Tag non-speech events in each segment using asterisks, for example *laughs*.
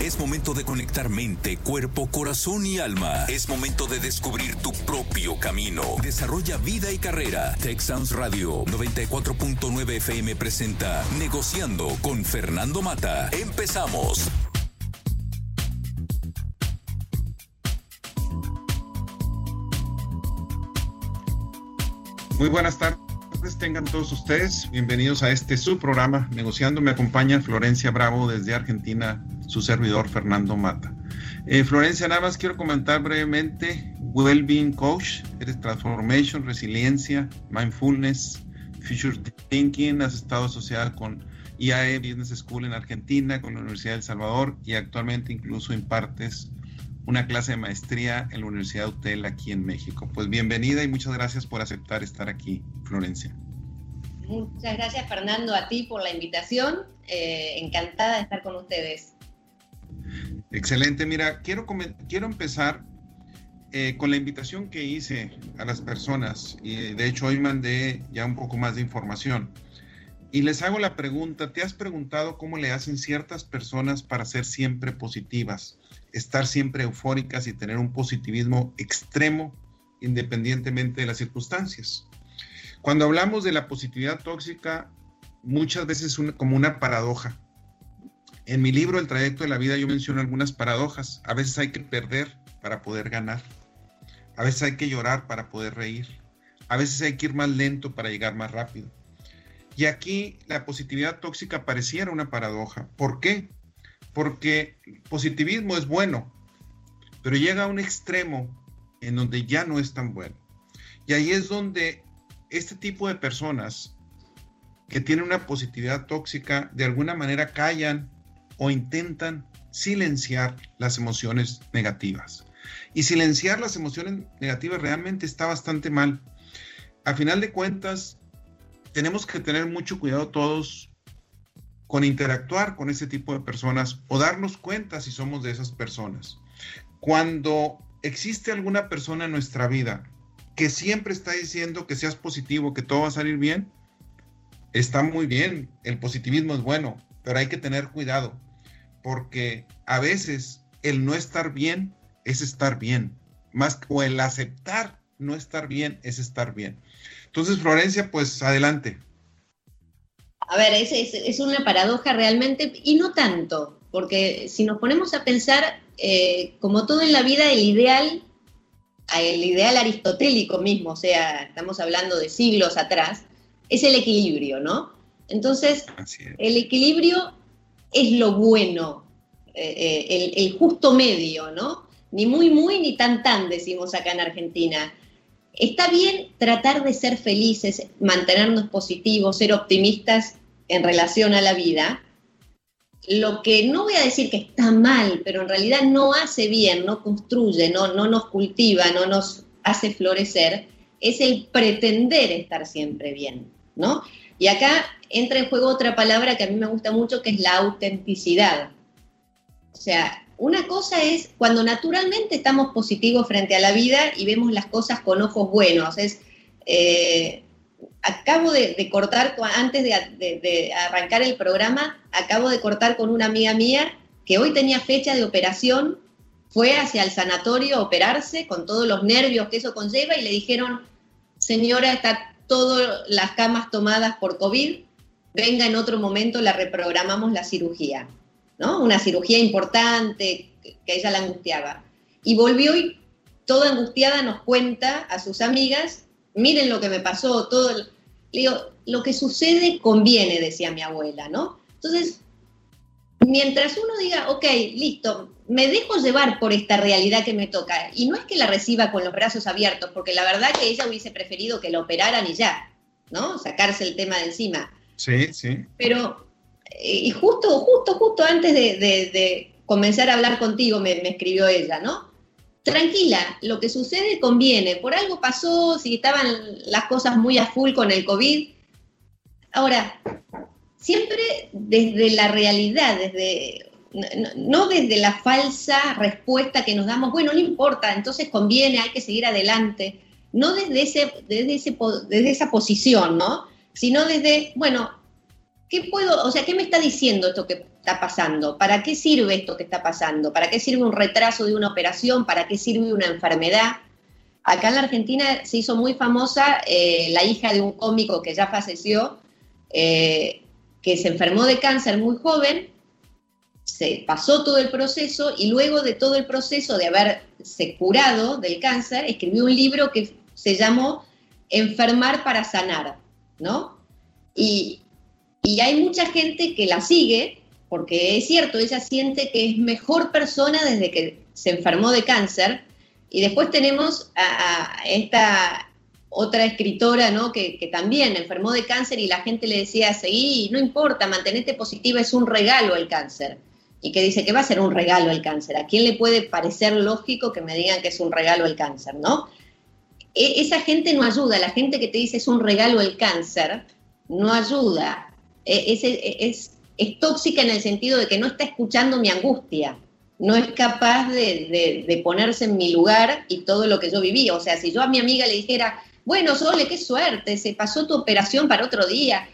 Es momento de conectar mente, cuerpo, corazón y alma. Es momento de descubrir tu propio camino. Desarrolla vida y carrera. Texans Radio 94.9 FM presenta Negociando con Fernando Mata. Empezamos. Muy buenas tardes tengan todos ustedes. Bienvenidos a este su programa Negociando. Me acompaña Florencia Bravo desde Argentina, su servidor Fernando Mata. Eh, Florencia, nada más quiero comentar brevemente. Wellbeing Coach, eres Transformation, Resiliencia, Mindfulness, Future Thinking. Has estado asociada con IAE Business School en Argentina, con la Universidad de El Salvador y actualmente incluso impartes una clase de maestría en la Universidad de UTEL aquí en México. Pues bienvenida y muchas gracias por aceptar estar aquí, Florencia. Muchas gracias Fernando a ti por la invitación. Eh, encantada de estar con ustedes. Excelente. Mira, quiero, quiero empezar eh, con la invitación que hice a las personas y de hecho hoy mandé ya un poco más de información. Y les hago la pregunta, ¿te has preguntado cómo le hacen ciertas personas para ser siempre positivas? Estar siempre eufóricas y tener un positivismo extremo independientemente de las circunstancias. Cuando hablamos de la positividad tóxica, muchas veces es como una paradoja. En mi libro El trayecto de la vida yo menciono algunas paradojas. A veces hay que perder para poder ganar. A veces hay que llorar para poder reír. A veces hay que ir más lento para llegar más rápido. Y aquí la positividad tóxica pareciera una paradoja. ¿Por qué? Porque positivismo es bueno, pero llega a un extremo en donde ya no es tan bueno. Y ahí es donde este tipo de personas que tienen una positividad tóxica de alguna manera callan o intentan silenciar las emociones negativas. Y silenciar las emociones negativas realmente está bastante mal. A final de cuentas, tenemos que tener mucho cuidado todos con interactuar con ese tipo de personas o darnos cuenta si somos de esas personas. Cuando existe alguna persona en nuestra vida que siempre está diciendo que seas positivo, que todo va a salir bien, está muy bien, el positivismo es bueno, pero hay que tener cuidado, porque a veces el no estar bien es estar bien, más o el aceptar no estar bien es estar bien. Entonces, Florencia, pues adelante a ver, es, es, una paradoja realmente, y no tanto, porque si nos ponemos a pensar, eh, como todo en la vida, el ideal, el ideal aristotélico mismo, o sea, estamos hablando de siglos atrás, es el equilibrio, ¿no? Entonces, el equilibrio es lo bueno, eh, eh, el, el, justo medio, ¿no? Ni muy, muy, ni tan, tan, decimos acá en Argentina. Está bien tratar de ser felices, mantenernos positivos, ser optimistas en relación a la vida, lo que no voy a decir que está mal, pero en realidad no hace bien, no construye, no, no nos cultiva, no nos hace florecer, es el pretender estar siempre bien, ¿no? Y acá entra en juego otra palabra que a mí me gusta mucho, que es la autenticidad. O sea, una cosa es cuando naturalmente estamos positivos frente a la vida y vemos las cosas con ojos buenos, es... Eh, acabo de, cortar, antes de, arrancar el programa, acabo de cortar con una amiga mía que hoy tenía fecha de operación, fue hacia el sanatorio a operarse con todos los nervios que eso conlleva y le dijeron, señora, está todas las camas tomadas por COVID, venga en otro momento, la reprogramamos la cirugía, ¿no? Una cirugía importante que ella la angustiaba. Y volvió y toda angustiada nos cuenta a sus amigas miren lo que me pasó, todo. Le digo, lo que sucede conviene, decía mi abuela, ¿no? Entonces, mientras uno diga, ok, listo, me dejo llevar por esta realidad que me toca, y no es que la reciba con los brazos abiertos, porque la verdad que ella hubiese preferido que la operaran y ya, ¿no? Sacarse el tema de encima. Sí, sí. Pero, eh, y justo, justo, justo antes de, comenzar a hablar contigo, me escribió ella, ¿no? Tranquila, lo que sucede conviene. Por algo pasó, si estaban las cosas muy a full con el COVID. Ahora, siempre desde la realidad, desde no, desde la falsa respuesta que nos damos, bueno, no importa, entonces conviene, hay que seguir adelante, no desde, ese, desde, desde esa posición, ¿no? Sino desde, bueno, ¿qué puedo, o sea, qué me está diciendo esto que está pasando? ¿Para qué sirve esto que está pasando? ¿Para qué sirve un retraso de una operación? ¿Para qué sirve una enfermedad? Acá en la Argentina se hizo muy famosa eh, la hija de un cómico que ya falleció, eh, que se enfermó de cáncer muy joven, se pasó todo el proceso y luego de todo el proceso de haberse curado del cáncer, escribió un libro que se llamó Enfermar para sanar, ¿no? Y, y hay mucha gente que la sigue, porque es cierto, ella siente que es mejor persona desde que se enfermó de cáncer, y después tenemos a, esta otra escritora, ¿no? Que, también enfermó de cáncer y la gente le decía, seguí, no importa, mantenete positiva, es un regalo el cáncer. Y que dice que va a ser un regalo el cáncer. ¿A quién le puede parecer lógico que me digan que es un regalo el cáncer, no? E, esa gente no ayuda, la gente que te dice es un regalo el cáncer, no ayuda. E, es, es, es tóxica en el sentido de que no está escuchando mi angustia no es capaz de, ponerse en mi lugar y todo lo que yo viví. O sea, si yo a mi amiga le dijera, bueno, Sole, qué suerte, se pasó tu operación para otro día,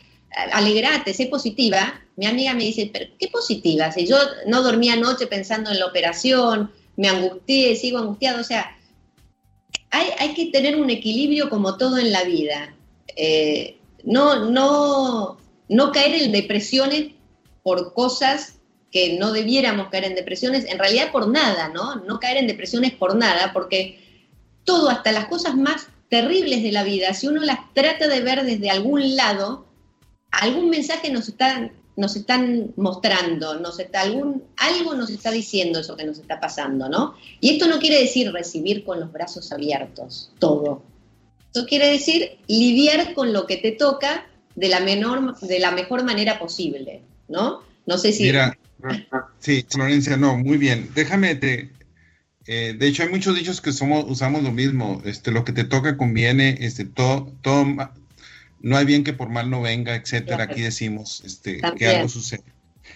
alegrate, sé positiva, mi amiga me dice, pero qué positiva, si yo no dormí anoche pensando en la operación, me angustié, sigo angustiado, o sea, hay, que tener un equilibrio como todo en la vida. Eh, no, no, no caer en depresiones por cosas que no debiéramos caer en depresiones, en realidad por nada, ¿no? No caer en depresiones por nada, porque todo, hasta las cosas más terribles de la vida, si uno las trata de ver desde algún lado, algún mensaje nos están, nos están mostrando, está algún, algo nos está diciendo eso que nos está pasando, ¿no? Y esto no quiere decir recibir con los brazos abiertos todo. Esto quiere decir lidiar con lo que te toca de la, menor, de la mejor manera posible, ¿no? No sé si... Sí, Florencia, no, muy bien. Déjame te. Eh, de hecho, hay muchos dichos que somos, usamos lo mismo. Este, lo que te toca conviene, este, todo, todo, no hay bien que por mal no venga, etcétera. Aquí decimos este, que algo sucede.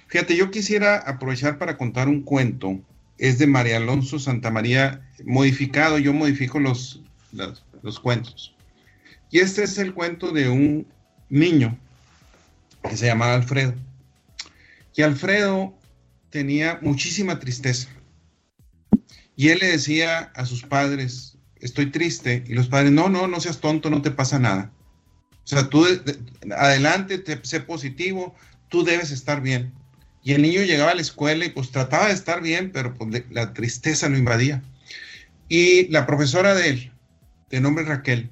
Fíjate, yo quisiera aprovechar para contar un cuento. Es de María Alonso Santa María, modificado. Yo modifico los, los, los cuentos. Y este es el cuento de un niño que se llamaba Alfredo. Y Alfredo tenía muchísima tristeza. Y él le decía a sus padres, estoy triste. Y los padres, no, no, no seas tonto, no te pasa nada. O sea, tú adelante, te, sé positivo, tú debes estar bien. Y el niño llegaba a la escuela y pues trataba de estar bien, pero pues, la tristeza lo invadía. Y la profesora de él, de nombre Raquel,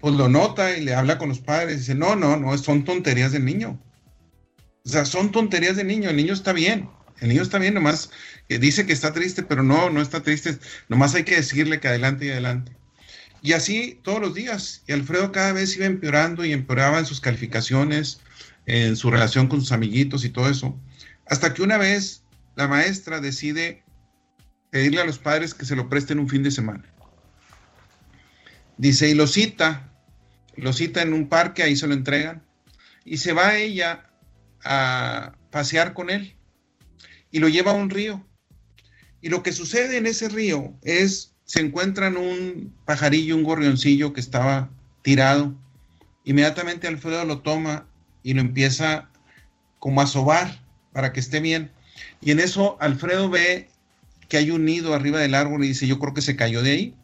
pues lo nota y le habla con los padres y dice, no, no, no, son tonterías del niño. O sea, son tonterías de niño, el niño está bien, el niño está bien, nomás que dice que está triste, pero no, no está triste, nomás hay que decirle que adelante y adelante. Y así todos los días, y Alfredo cada vez iba empeorando y empeoraba en sus calificaciones, en su relación con sus amiguitos y todo eso, hasta que una vez la maestra decide pedirle a los padres que se lo presten un fin de semana. Dice, y lo cita, lo cita en un parque, ahí se lo entregan, y se va ella a pasear con él y lo lleva a un río. Y lo que sucede en ese río es, se encuentran un pajarillo, un gorrioncillo que estaba tirado. Inmediatamente Alfredo lo toma y lo empieza como a sobar para que esté bien. Y en eso Alfredo ve que hay un nido arriba del árbol y dice, yo creo que se cayó de ahí.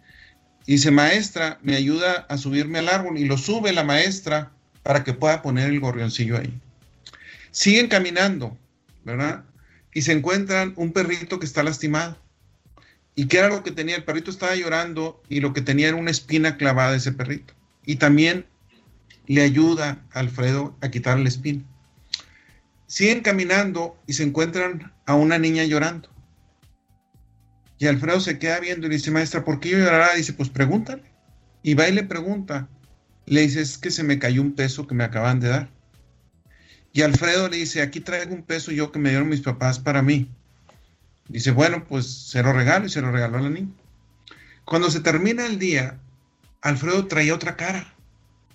Y dice, maestra, me ayuda a subirme al árbol. Y lo sube la maestra para que pueda poner el gorrioncillo ahí. Siguen caminando, ¿verdad? Y se encuentran un perrito que está lastimado. ¿Y qué era lo que tenía? El perrito estaba llorando y lo que tenía era una espina clavada ese perrito. Y también le ayuda a Alfredo a quitar la espina. Siguen caminando y se encuentran a una niña llorando. Y Alfredo se queda viendo y le dice, maestra, ¿por qué yo llorará? Dice, pues pregúntale. Y va y le pregunta. Le dice, es que se me cayó un peso que me acaban de dar. Y Alfredo le dice, aquí traigo un peso yo que me dieron mis papás para mí. Dice, bueno, pues se lo regalo y se lo regaló a la niña. Cuando se termina el día, Alfredo traía otra cara.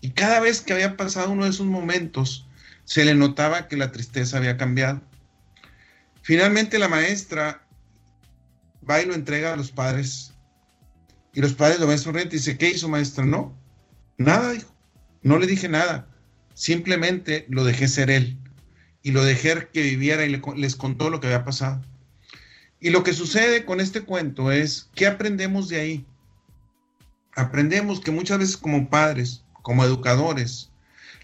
Y cada vez que había pasado uno de esos momentos, se le notaba que la tristeza había cambiado. Finalmente la maestra va y lo entrega a los padres. Y los padres lo ven sonriente y dice, ¿qué hizo maestra? No, nada, dijo. No le dije nada. Simplemente lo dejé ser él. y lo dejé que viviera y les contó lo que había pasado. Y lo que sucede con este cuento es, ¿qué aprendemos de ahí? Aprendemos que muchas veces como padres, como educadores,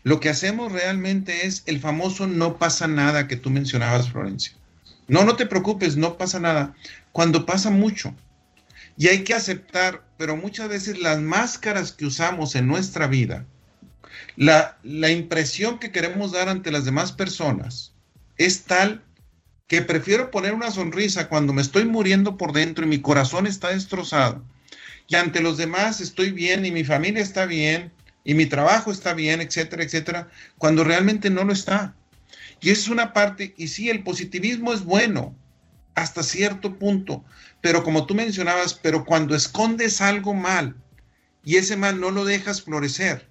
lo que hacemos realmente es el famoso no pasa nada que tú mencionabas, Florencia. No, no te preocupes, no pasa nada. Cuando pasa mucho. Y hay que aceptar, pero muchas veces las máscaras que usamos en nuestra vida, la, la impresión que queremos dar ante las demás personas es tal que prefiero poner una sonrisa cuando me estoy muriendo por dentro y mi corazón está destrozado. Y ante los demás estoy bien y mi familia está bien y mi trabajo está bien, etcétera, etcétera, cuando realmente no lo está. Y es una parte, y sí, el positivismo es bueno hasta cierto punto, pero como tú mencionabas, pero cuando escondes algo mal y ese mal no lo dejas florecer,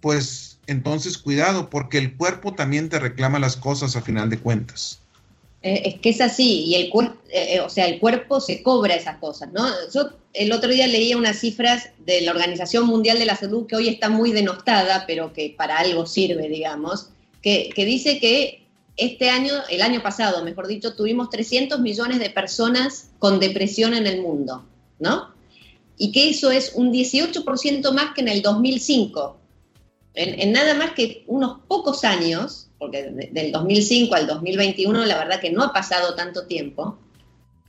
pues entonces cuidado, porque el cuerpo también te reclama las cosas a final de cuentas. Eh, es que es así, y el cuerpo, eh, eh, o sea, el cuerpo se cobra esas cosas, ¿no? Yo el otro día leía unas cifras de la Organización Mundial de la Salud que hoy está muy denostada, pero que para algo sirve, digamos, que, que dice que este año, el año pasado, mejor dicho, tuvimos 300 millones de personas con depresión en el mundo, ¿no? Y que eso es un 18% más que en el 2005. En, nada más que unos pocos años, porque del 2005 al 2021 la verdad que no ha pasado tanto tiempo,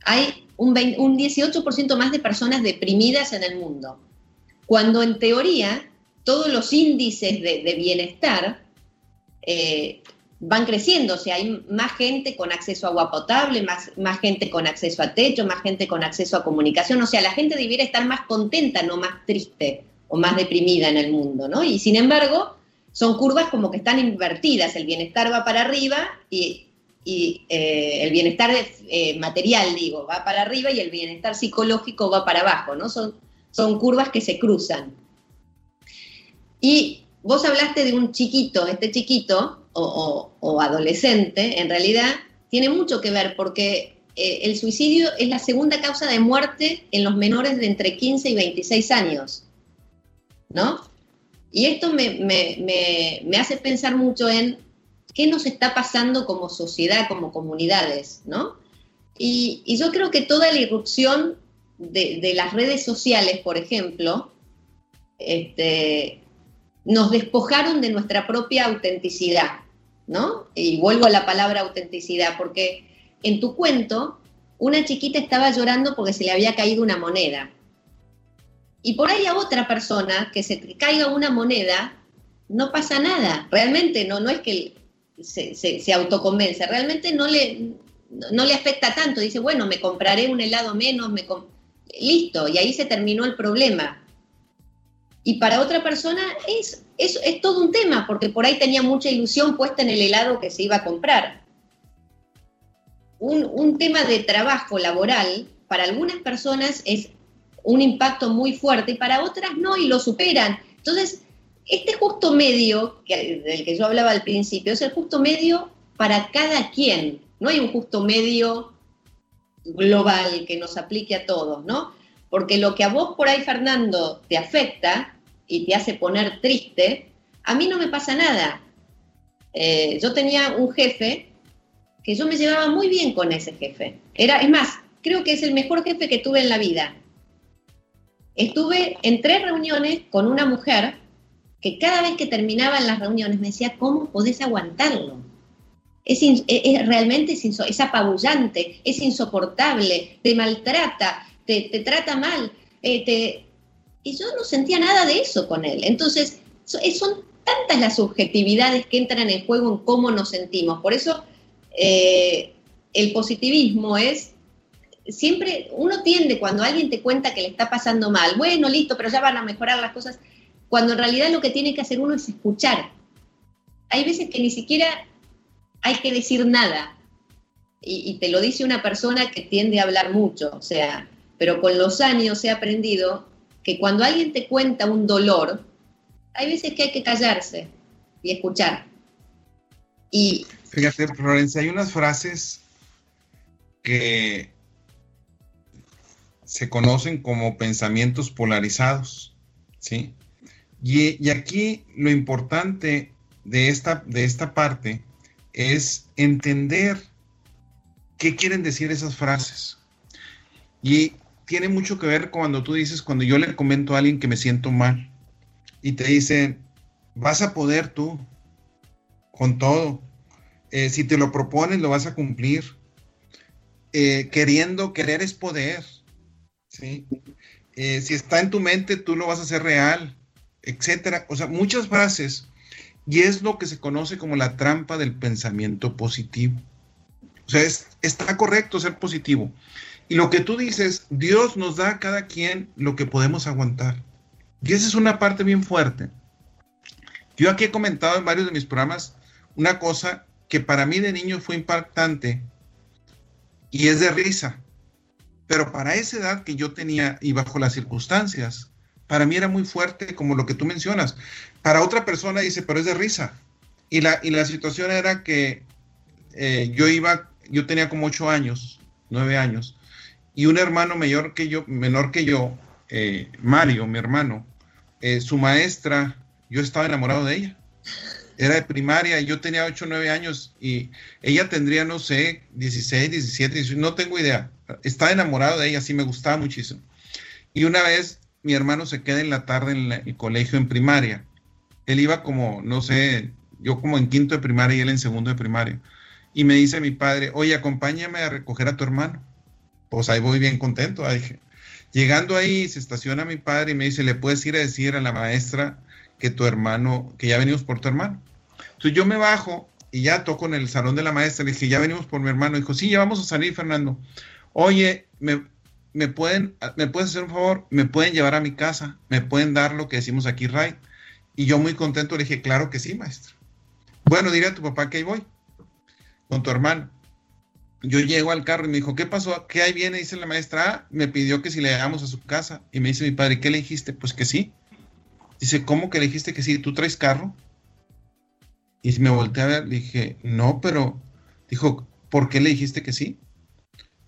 hay un, 18% más de personas deprimidas en el mundo. Cuando en teoría todos los índices de, bienestar eh, van creciendo, o sea, hay más gente con acceso a agua potable, más, más gente con acceso a techo, más gente con acceso a comunicación, o sea, la gente debiera estar más contenta, no más triste o más deprimida en el mundo, ¿no? Y sin embargo, son curvas como que están invertidas, el bienestar va para arriba y, eh, el bienestar eh, material, digo, va para arriba y el bienestar psicológico va para abajo, ¿no? Son, son curvas que se cruzan. Y vos hablaste de un chiquito, este chiquito o, adolescente, en realidad tiene mucho que ver porque eh, el suicidio es la segunda causa de muerte en los menores de entre 15 y 26 años, ¿no? Y esto me, hace pensar mucho en qué nos está pasando como sociedad, como comunidades, ¿no? Y, yo creo que toda la irrupción de, de las redes sociales, por ejemplo, este, nos despojaron de nuestra propia autenticidad, ¿no? Y vuelvo a la palabra autenticidad, porque en tu cuento una chiquita estaba llorando porque se le había caído una moneda. Y por ahí a otra persona que se caiga una moneda, no pasa nada. Realmente no, no es que se, se, autoconvence, realmente no le, no le afecta tanto. Dice, bueno, me compraré un helado menos, me listo, y ahí se terminó el problema. Y para otra persona es, es, es todo un tema, porque por ahí tenía mucha ilusión puesta en el helado que se iba a comprar. Un, un tema de trabajo laboral para algunas personas es un impacto muy fuerte y para otras no y lo superan. Entonces, este justo medio que, del que yo hablaba al principio es el justo medio para cada quien. No hay un justo medio global que nos aplique a todos, ¿no? Porque lo que a vos por ahí, Fernando, te afecta y te hace poner triste, a mí no me pasa nada. Eh, yo tenía un jefe que yo me llevaba muy bien con ese jefe. Era, es más, creo que es el mejor jefe que tuve en la vida. Estuve en tres reuniones con una mujer que cada vez que terminaban las reuniones me decía, ¿cómo podés aguantarlo? Es, realmente es, apabullante, es insoportable, te maltrata, te, te trata mal, eh, te, y yo no sentía nada de eso con él. Entonces, eh, son tantas las subjetividades que entran en juego en cómo nos sentimos. Por eso, eh, el positivismo es siempre, uno tiende cuando alguien te cuenta que le está pasando mal, bueno, listo, pero ya van a mejorar las cosas, cuando en realidad lo que tiene que hacer uno es escuchar. Hay veces que ni siquiera hay que decir nada. Y, te lo dice una persona que tiende a hablar mucho, o sea, pero con los años he aprendido que cuando alguien te cuenta un dolor, hay veces que hay que callarse y escuchar. Y fíjate, Florencia, hay unas frases que se conocen como pensamientos polarizados, ¿sí? Y, y, aquí lo importante de esta, de esta parte es entender qué quieren decir esas frases. Y tiene mucho que ver cuando tú dices, cuando yo le comento a alguien que me siento mal y te dicen, vas a poder tú con todo. Eh, si te lo propones, lo vas a cumplir. Eh, queriendo, querer es poder. ¿Sí? Eh, si está en tu mente, tú lo vas a hacer real, etcétera. O sea, muchas frases. Y es lo que se conoce como la trampa del pensamiento positivo. O sea, está correcto ser positivo. Y lo que tú dices, Dios nos da a cada quien lo que podemos aguantar. Y esa es una parte bien fuerte. Yo aquí he comentado en varios de mis programas una cosa que para mí de niño fue impactante y es de risa. Pero para esa edad que yo tenía y bajo las circunstancias, para mí era muy fuerte como lo que tú mencionas. Para otra persona dice, pero es de risa. Y la, y la situación era que eh, yo iba, yo tenía como ocho años, nueve años, y un hermano mayor que yo, menor que yo, eh, Mario, mi hermano, eh, su maestra, yo estaba enamorado de ella. Era de primaria, yo tenía ocho, nueve años y ella tendría, no sé, 16, 17, no tengo idea estaba enamorado de ella, sí me gustaba muchísimo. Y una vez mi hermano se queda en la tarde en el colegio en primaria. Él iba como, no sé, yo como en quinto de primaria y él en segundo de primaria. Y me dice mi padre, oye, acompáñame a recoger a tu hermano. Pues ahí voy bien contento. Ahí. Llegando ahí, se estaciona mi padre y me dice, ¿le puedes ir a decir a la maestra que tu hermano, que ya venimos por tu hermano? Entonces yo me bajo y ya toco en el salón de la maestra. Le dije, ya venimos por mi hermano. Dijo, sí, ya vamos a salir, Fernando oye, me, pueden, me puedes hacer un favor, me pueden llevar a mi casa, me pueden dar lo que decimos aquí, right? Y yo muy contento le dije, claro que sí, maestro. Bueno, dile a tu papá que ahí voy, con tu hermano. Yo llego al carro y me dijo, ¿qué pasó? ¿Qué ahí viene? Dice la maestra, ah, me pidió que si le llegamos a su casa. Y me dice mi padre, ¿qué le dijiste? Pues que sí. Dice, ¿cómo que le dijiste que sí? ¿Tú traes carro? Y me volteé a ver, le dije, no, pero dijo, ¿por qué le dijiste que sí?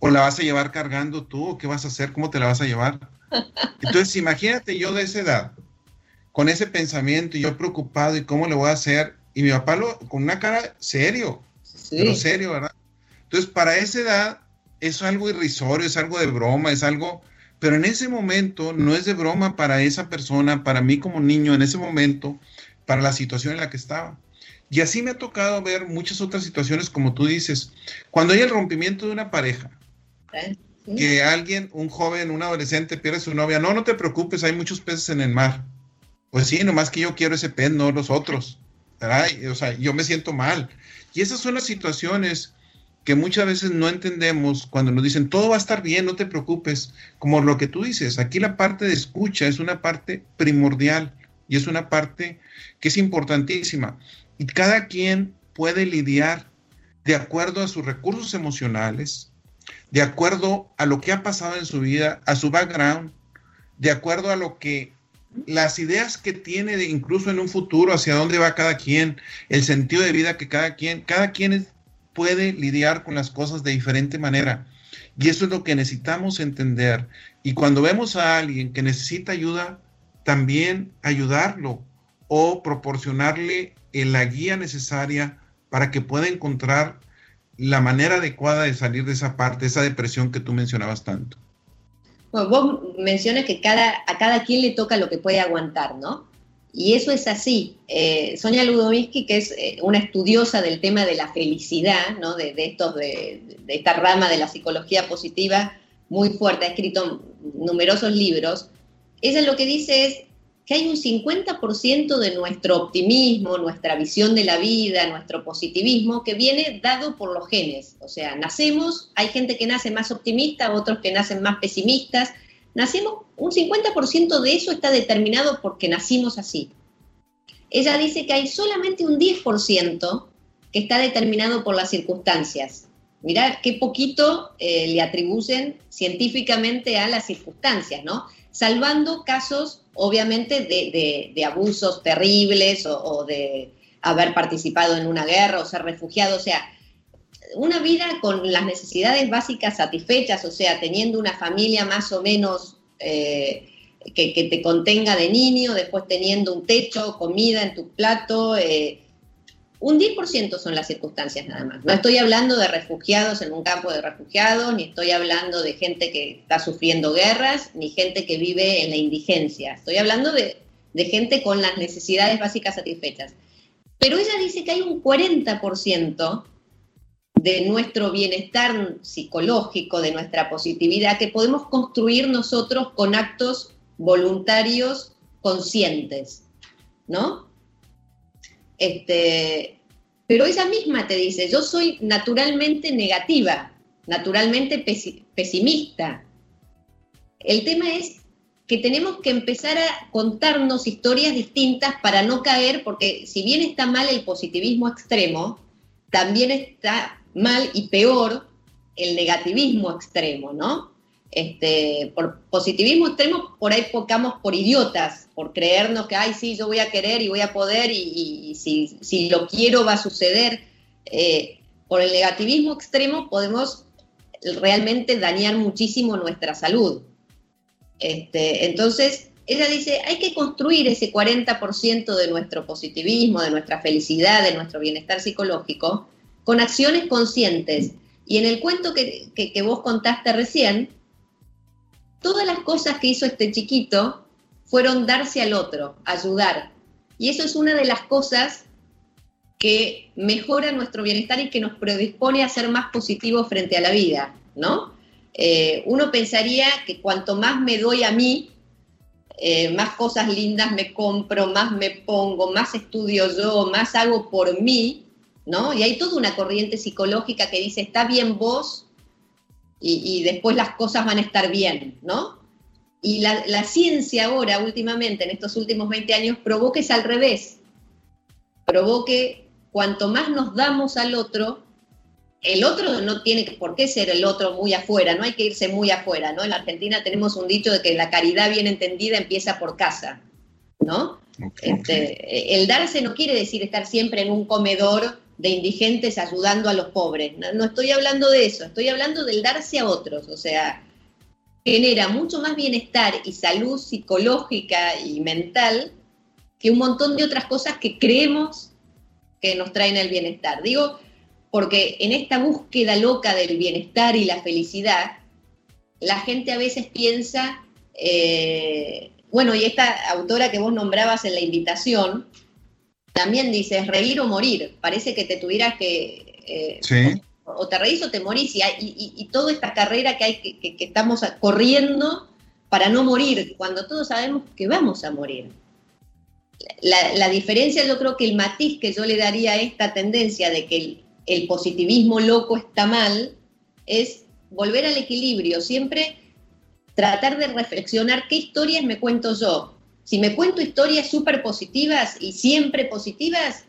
¿O la vas a llevar cargando tú? ¿O qué vas a hacer? ¿Cómo te la vas a llevar? Entonces, imagínate yo de esa edad, con ese pensamiento y yo preocupado y cómo le voy a hacer. Y mi papá lo, con una cara serio, pero serio, ¿verdad? Entonces, para esa edad, es algo irrisorio, es algo de broma, es algo, pero en ese momento no es de broma para esa persona, para mí como niño, en ese momento, para la situación en la que estaba. Y así me ha tocado ver muchas otras situaciones, como tú dices, cuando hay el rompimiento de una pareja, que alguien, un joven, un adolescente pierde su novia. No, no te preocupes, hay muchos peces en el mar. Pues sí, nomás que yo quiero ese pez, no los otros. O sea, yo me siento mal. Y esas son las situaciones que muchas veces no entendemos cuando nos dicen todo va a estar bien, no te preocupes. Como lo que tú dices, aquí la parte de escucha es una parte primordial y es una parte que es importantísima. Y cada quien puede lidiar de acuerdo a sus recursos emocionales, de acuerdo a lo que ha pasado en su vida, a su background, de acuerdo a lo que las ideas que tiene de incluso en un futuro, hacia dónde va cada quien, el sentido de vida que cada quien, cada quien puede lidiar con las cosas de diferente manera. Y eso es lo que necesitamos entender. Y cuando vemos a alguien que necesita ayuda, también ayudarlo o proporcionarle la guía necesaria para que pueda encontrar la manera adecuada de salir de esa parte, esa depresión que tú mencionabas tanto? Bueno, vos mencionas que cada, a cada quien le toca lo que puede aguantar, ¿no? Y eso es así. Eh, Sonia Ludovici, que es eh, una estudiosa del tema de la felicidad, ¿no? de, estos, de, de, esta rama de la psicología positiva muy fuerte, ha escrito numerosos libros, ella lo que dice es, que hay un 50% de nuestro optimismo, nuestra visión de la vida, nuestro positivismo, que viene dado por los genes. O sea, nacemos, hay gente que nace más optimista, otros que nacen más pesimistas. Nacemos, un 50% de eso está determinado porque nacimos así. Ella dice que hay solamente un 10% que está determinado por las circunstancias. Mirá qué poquito eh, le atribuyen científicamente a las circunstancias, ¿no? Salvando casos obviamente de, abusos terribles o, de haber participado en una guerra o ser refugiado, o sea, una vida con las necesidades básicas satisfechas, o sea, teniendo una familia más o menos eh, que, te contenga de niño, después teniendo un techo, comida en tu plato, eh, un 10% son las circunstancias nada más. No estoy hablando de refugiados en un campo de refugiados, ni estoy hablando de gente que está sufriendo guerras, ni gente que vive en la indigencia. Estoy hablando de, de gente con las necesidades básicas satisfechas. Pero ella dice que hay un 40% de nuestro bienestar psicológico, de nuestra positividad, que podemos construir nosotros con actos voluntarios conscientes, ¿no? Este, pero ella misma te dice, yo soy naturalmente negativa, naturalmente pesimista. El tema es que tenemos que empezar a contarnos historias distintas para no caer, porque si bien está mal el positivismo extremo, también está mal y peor el negativismo extremo, ¿no? Este, por positivismo extremo, por ahí pocamos por idiotas, por creernos que, ay, sí, yo voy a querer y voy a poder y, si, lo quiero va a suceder. Eh, por el negativismo extremo podemos realmente dañar muchísimo nuestra salud. Este, entonces, ella dice, hay que construir ese 40% de nuestro positivismo, de nuestra felicidad, de nuestro bienestar psicológico, con acciones conscientes. Y en el cuento que, que vos contaste recién, todas las cosas que hizo este chiquito fueron darse al otro, ayudar. Y eso es una de las cosas que mejora nuestro bienestar y que nos predispone a ser más positivos frente a la vida, ¿no? Eh, uno pensaría que cuanto más me doy a mí, eh, más cosas lindas me compro, más me pongo, más estudio yo, más hago por mí, ¿no? Y hay toda una corriente psicológica que dice, está bien vos y, después las cosas van a estar bien, ¿no? Y la, ciencia ahora, últimamente, en estos últimos 20 años, provoca es al revés. Provoque cuanto más nos damos al otro, el otro no tiene por qué ser el otro muy afuera, no hay que irse muy afuera, ¿no? En Argentina tenemos un dicho de que la caridad bien entendida empieza por casa, ¿no? Este, el darse no quiere decir estar siempre en un comedor de indigentes ayudando a los pobres. No, estoy hablando de eso, estoy hablando del darse a otros, o sea, genera mucho más bienestar y salud psicológica y mental que un montón de otras cosas que creemos que nos traen el bienestar. Digo, porque en esta búsqueda loca del bienestar y la felicidad, la gente a veces piensa, eh, bueno, y esta autora que vos nombrabas en la invitación, también dices reír o morir. Parece que te tuvieras que... Eh, o, te reís o te morís. Y, toda esta carrera que, hay, que, estamos corriendo para no morir, cuando todos sabemos que vamos a morir. La, diferencia, yo creo que el matiz que yo le daría a esta tendencia de que el positivismo loco está mal, es volver al equilibrio, siempre tratar de reflexionar qué historias me cuento yo, si me cuento historias súper positivas y siempre positivas,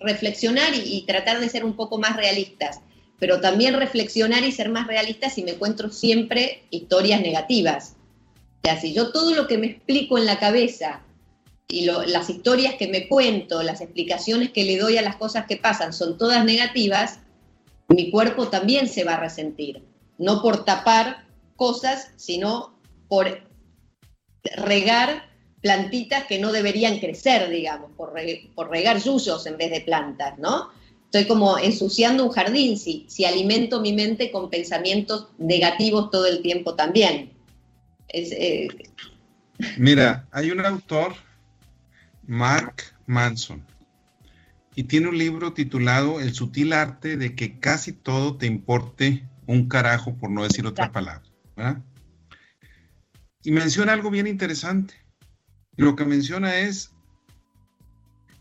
reflexionar y, tratar de ser un poco más realistas, pero también reflexionar y ser más realistas si me encuentro siempre historias negativas. O sea, si yo todo lo que me explico en la cabeza y las historias que me cuento, las explicaciones que le doy a las cosas que pasan son todas negativas, mi cuerpo también se va a resentir. No por tapar cosas, sino por regar plantitas que no deberían crecer, digamos, por, regar yuyos en vez de plantas, ¿no? Estoy como ensuciando un jardín si, si alimento mi mente con pensamientos negativos todo el tiempo también. Eh, Mira, hay un autor, Mark Manson, y tiene un libro titulado El sutil arte de que casi todo te importe un carajo, por no decir otra palabra. Y menciona algo bien interesante lo que menciona es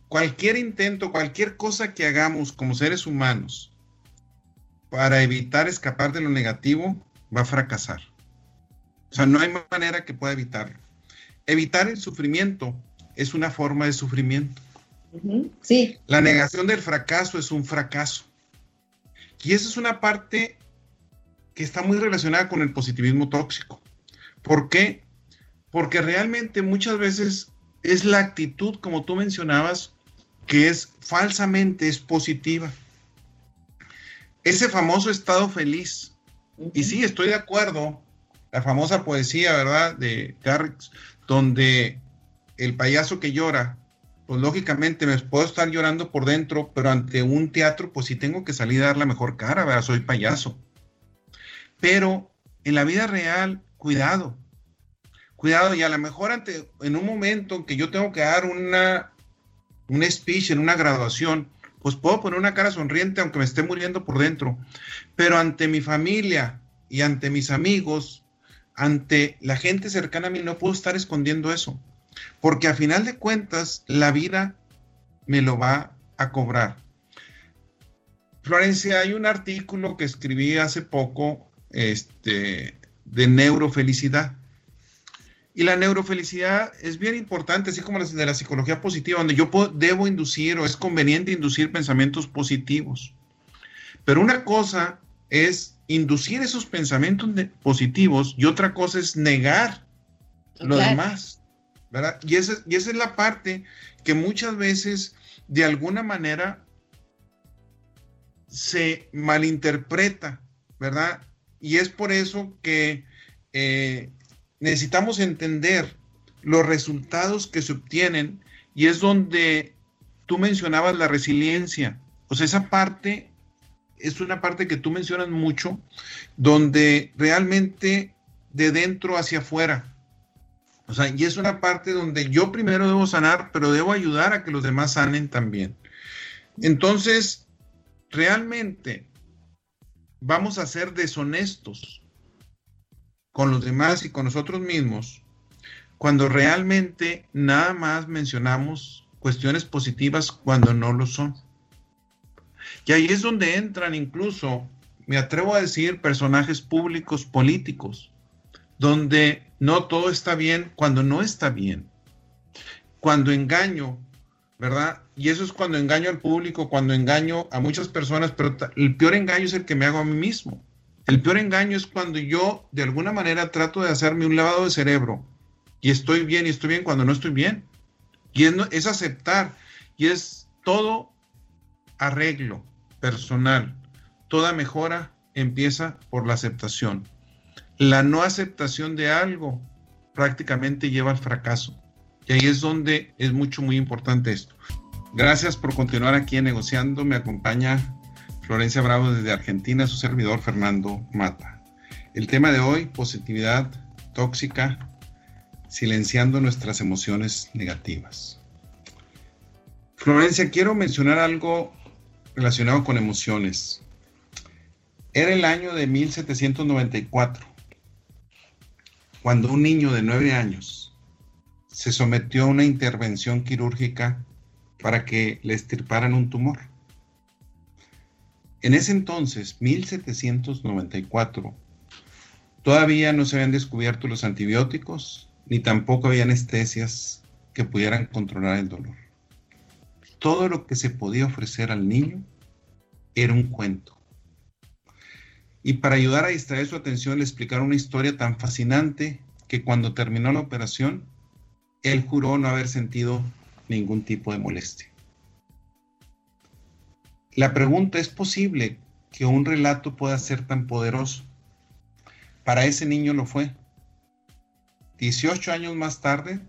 cualquier intento, cualquier cosa que hagamos como seres humanos para evitar escapar de lo negativo va a fracasar. O sea, no hay manera que pueda evitarlo. Evitar el sufrimiento es una forma de sufrimiento. Sí. La negación del fracaso es un fracaso. Y esa es una parte que está muy relacionada con el positivismo tóxico. ¿Por qué? Porque realmente muchas veces es la actitud, como tú mencionabas, que es falsamente, es positiva. Ese famoso estado feliz. Y sí, estoy de acuerdo, la famosa poesía, ¿verdad? De Garrix, donde el payaso que llora pues lógicamente me puedo estar llorando por dentro, pero ante un teatro, pues sí tengo que salir a dar la mejor cara, ¿verdad? Soy payaso. Pero en la vida real, cuidado. Cuidado, y a lo mejor ante, en un momento en que yo tengo que dar una, un speech en una graduación, pues puedo poner una cara sonriente aunque me esté muriendo por dentro. Pero ante mi familia y ante mis amigos, ante la gente cercana a mí, no puedo estar escondiendo eso. Porque a final de cuentas, la vida me lo va a cobrar. Florencia, hay un artículo que escribí hace poco este, de neurofelicidad. Y la neurofelicidad es bien importante, así como la de la psicología positiva, donde yo debo inducir o es conveniente inducir pensamientos positivos. Pero una cosa es inducir esos pensamientos positivos y otra cosa es negar lo demás. ¿verdad? Y esa, y esa es la parte que muchas veces, de alguna manera, se malinterpreta, ¿verdad? Y es por eso que eh, necesitamos entender los resultados que se obtienen y es donde tú mencionabas la resiliencia. O sea, esa parte es una parte que tú mencionas mucho, donde realmente de dentro hacia afuera. O sea, y es una parte donde yo primero debo sanar, pero debo ayudar a que los demás sanen también. Entonces, realmente vamos a ser deshonestos con los demás y con nosotros mismos cuando realmente nada más mencionamos cuestiones positivas cuando no lo son. Y ahí es donde entran incluso, me atrevo a decir, personajes públicos políticos, donde no todo está bien cuando no está bien. Cuando engaño, ¿verdad? Y eso es cuando engaño al público, cuando engaño a muchas personas, pero el peor engaño es el que me hago a mí mismo. El peor engaño es cuando yo de alguna manera trato de hacerme un lavado de cerebro y estoy bien y estoy bien cuando no estoy bien. Y es, aceptar y es todo arreglo personal. Toda mejora empieza por la aceptación. La no aceptación de algo prácticamente lleva al fracaso. Y ahí es donde es mucho, muy importante esto. Gracias por continuar aquí en Negociando. Me acompaña Florencia Bravo desde Argentina, su servidor Fernando Mata. El tema de hoy, positividad tóxica, silenciando nuestras emociones negativas. Florencia, quiero mencionar algo relacionado con emociones. Era el año de 1794, cuando un niño de nueve años se sometió a una intervención quirúrgica para que le estirparan un tumor. En ese entonces, 1794, todavía no se habían descubierto los antibióticos, ni tampoco había anestesias que pudieran controlar el dolor. Todo lo que se podía ofrecer al niño era un cuento. Y para ayudar a distraer su atención le explicaron una historia tan fascinante que cuando terminó la operación, él juró no haber sentido ningún tipo de molestia. La pregunta, ¿es posible que un relato pueda ser tan poderoso? Para ese niño lo fue. 18 años más tarde,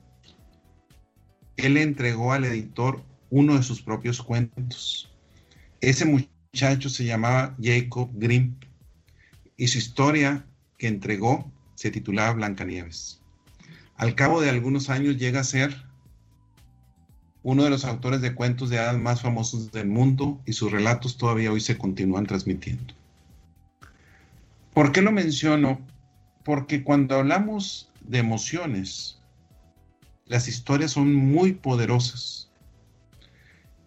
él entregó al editor uno de sus propios cuentos. Ese muchacho se llamaba Jacob Grimm y su historia que entregó se titulaba Blancanieves. Al cabo de algunos años llega a ser uno de los autores de cuentos de hadas más famosos del mundo y sus relatos todavía hoy se continúan transmitiendo. ¿Por qué lo menciono? Porque cuando hablamos de emociones, las historias son muy poderosas.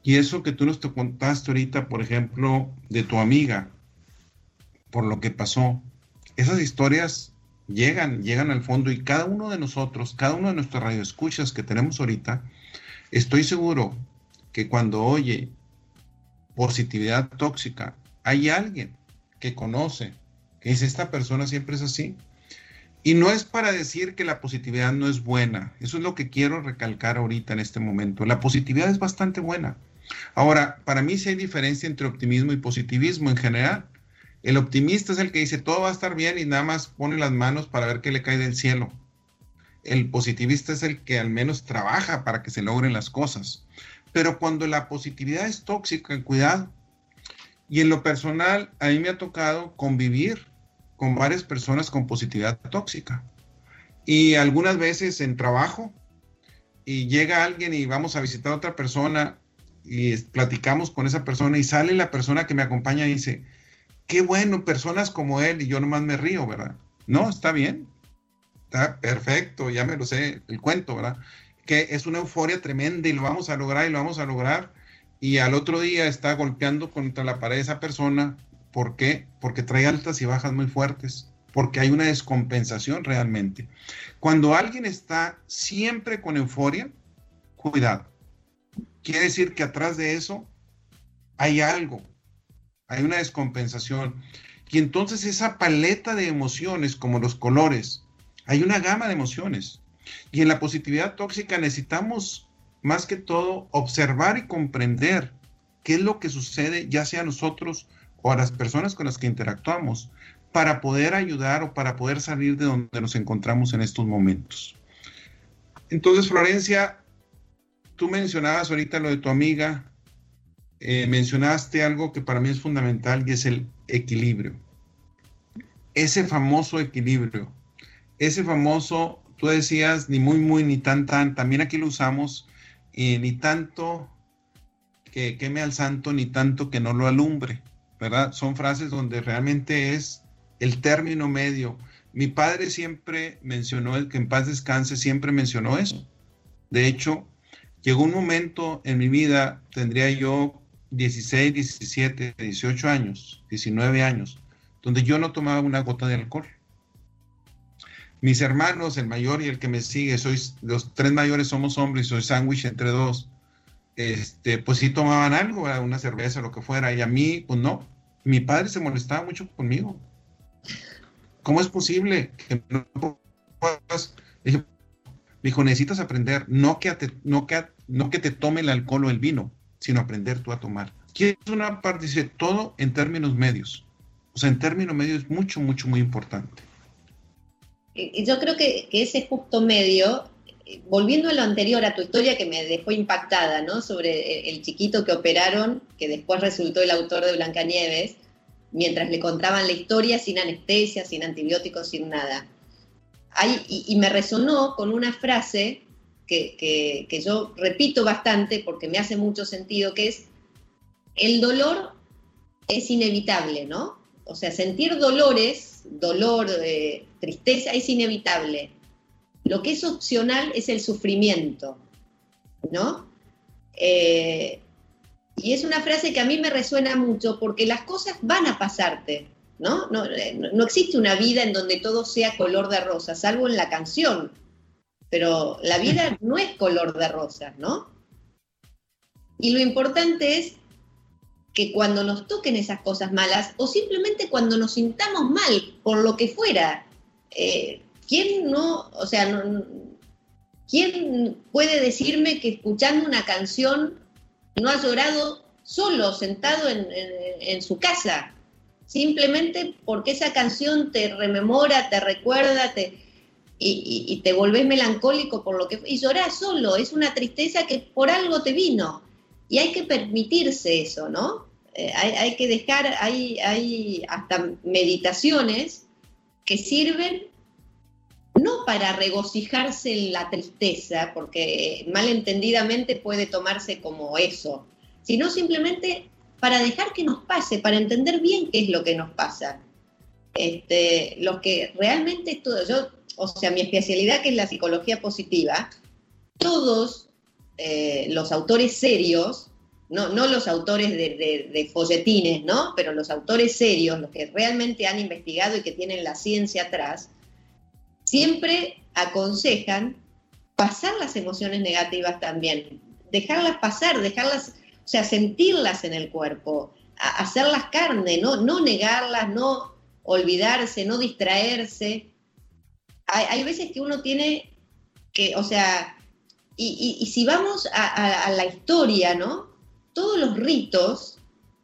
Y eso que tú nos te contaste ahorita, por ejemplo, de tu amiga, por lo que pasó, esas historias llegan, llegan al fondo y cada uno de nosotros, cada uno de nuestros radioescuchas que tenemos ahorita, Estoy seguro que cuando oye positividad tóxica, hay alguien que conoce, que dice, esta persona siempre es así. Y no es para decir que la positividad no es buena, eso es lo que quiero recalcar ahorita en este momento. La positividad es bastante buena. Ahora, para mí sí hay diferencia entre optimismo y positivismo en general. El optimista es el que dice todo va a estar bien y nada más pone las manos para ver qué le cae del cielo. El positivista es el que al menos trabaja para que se logren las cosas. Pero cuando la positividad es tóxica, cuidado. Y en lo personal, a mí me ha tocado convivir con varias personas con positividad tóxica. Y algunas veces en trabajo, y llega alguien y vamos a visitar a otra persona y platicamos con esa persona y sale la persona que me acompaña y dice, qué bueno, personas como él y yo nomás me río, ¿verdad? No, está bien, está perfecto, ya me lo sé, el cuento, ¿verdad? Que es una euforia tremenda y lo vamos a lograr y lo vamos a lograr. Y al otro día está golpeando contra la pared esa persona. ¿Por qué? Porque trae altas y bajas muy fuertes, porque hay una descompensación realmente. Cuando alguien está siempre con euforia, cuidado. Quiere decir que atrás de eso hay algo, hay una descompensación. Y entonces esa paleta de emociones, como los colores, hay una gama de emociones. Y en la positividad tóxica necesitamos más que todo observar y comprender qué es lo que sucede, ya sea a nosotros o a las personas con las que interactuamos, para poder ayudar o para poder salir de donde nos encontramos en estos momentos. Entonces, Florencia, tú mencionabas ahorita lo de tu amiga, eh, mencionaste algo que para mí es fundamental y es el equilibrio. Ese famoso equilibrio, ese famoso, tú decías, ni muy, muy, ni tan, tan, también aquí lo usamos, y ni tanto que queme al santo, ni tanto que no lo alumbre, ¿verdad? Son frases donde realmente es el término medio. Mi padre siempre mencionó, el que en paz descanse, siempre mencionó eso. De hecho, llegó un momento en mi vida, tendría yo 16, 17, 18 años, 19 años, donde yo no tomaba una gota de alcohol. Mis hermanos, el mayor y el que me sigue, sois, los tres mayores somos hombres, soy sándwich entre dos, este, pues sí tomaban algo, una cerveza, lo que fuera, y a mí, pues no. Mi padre se molestaba mucho conmigo. ¿Cómo es posible que no puedas? Dijo, necesitas aprender, no que, te, no, que, no que te tome el alcohol o el vino, sino aprender tú a tomar. es una parte, dice, todo en términos medios. O sea, en términos medios es mucho, mucho, muy importante. Yo creo que, ese justo medio, volviendo a lo anterior, a tu historia que me dejó impactada, ¿no? Sobre el chiquito que operaron, que después resultó el autor de Blancanieves, mientras le contaban la historia sin anestesia, sin antibióticos, sin nada. y, me resonó con una frase que, yo repito bastante porque me hace mucho sentido, que es, el dolor es inevitable, ¿no? O sea, sentir dolores, dolor, eh, tristeza, es inevitable. Lo que es opcional es el sufrimiento, ¿no? Eh, y es una frase que a mí me resuena mucho porque las cosas van a pasarte, ¿no? No, no existe una vida en donde todo sea color de rosa, salvo en la canción, pero la vida *laughs* no es color de rosa, ¿no? Y lo importante es que cuando nos toquen esas cosas malas, o simplemente cuando nos sintamos mal, por lo que fuera, eh, ¿quién no, o sea, ¿quién puede decirme que escuchando una canción no ha llorado solo, sentado en su casa? Simplemente porque esa canción te rememora, te recuerda, te, y, te volvés melancólico por lo que y llorás solo, es una tristeza que por algo te vino. Y hay que permitirse eso, ¿no? Eh, hay, que dejar, hay, hay hasta meditaciones que sirven no para regocijarse en la tristeza, porque malentendidamente puede tomarse como eso, sino simplemente para dejar que nos pase, para entender bien qué es lo que nos pasa. Este, los que realmente yo o sea, mi especialidad que es la psicología positiva, todos eh, los autores serios, no, los autores de, folletines, ¿no? Pero los autores serios, los que realmente han investigado y que tienen la ciencia atrás, siempre aconsejan pasar las emociones negativas también, dejarlas pasar, dejarlas, o sea, sentirlas en el cuerpo, hacerlas carne, no, no negarlas, no olvidarse, no distraerse, hay, veces que uno tiene que, o sea, y, si vamos a, la historia, ¿no? Todos los ritos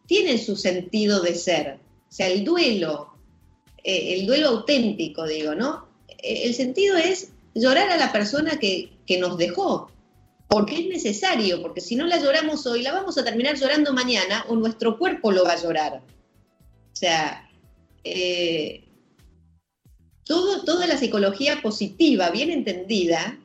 tienen su sentido de ser. O sea, el duelo, eh, el duelo auténtico, digo, ¿no? Eh, el sentido es llorar a la persona que, que nos dejó, porque es necesario, porque si no la lloramos hoy, la vamos a terminar llorando mañana o nuestro cuerpo lo va a llorar. O sea, eh, todo, toda la psicología positiva, bien entendida,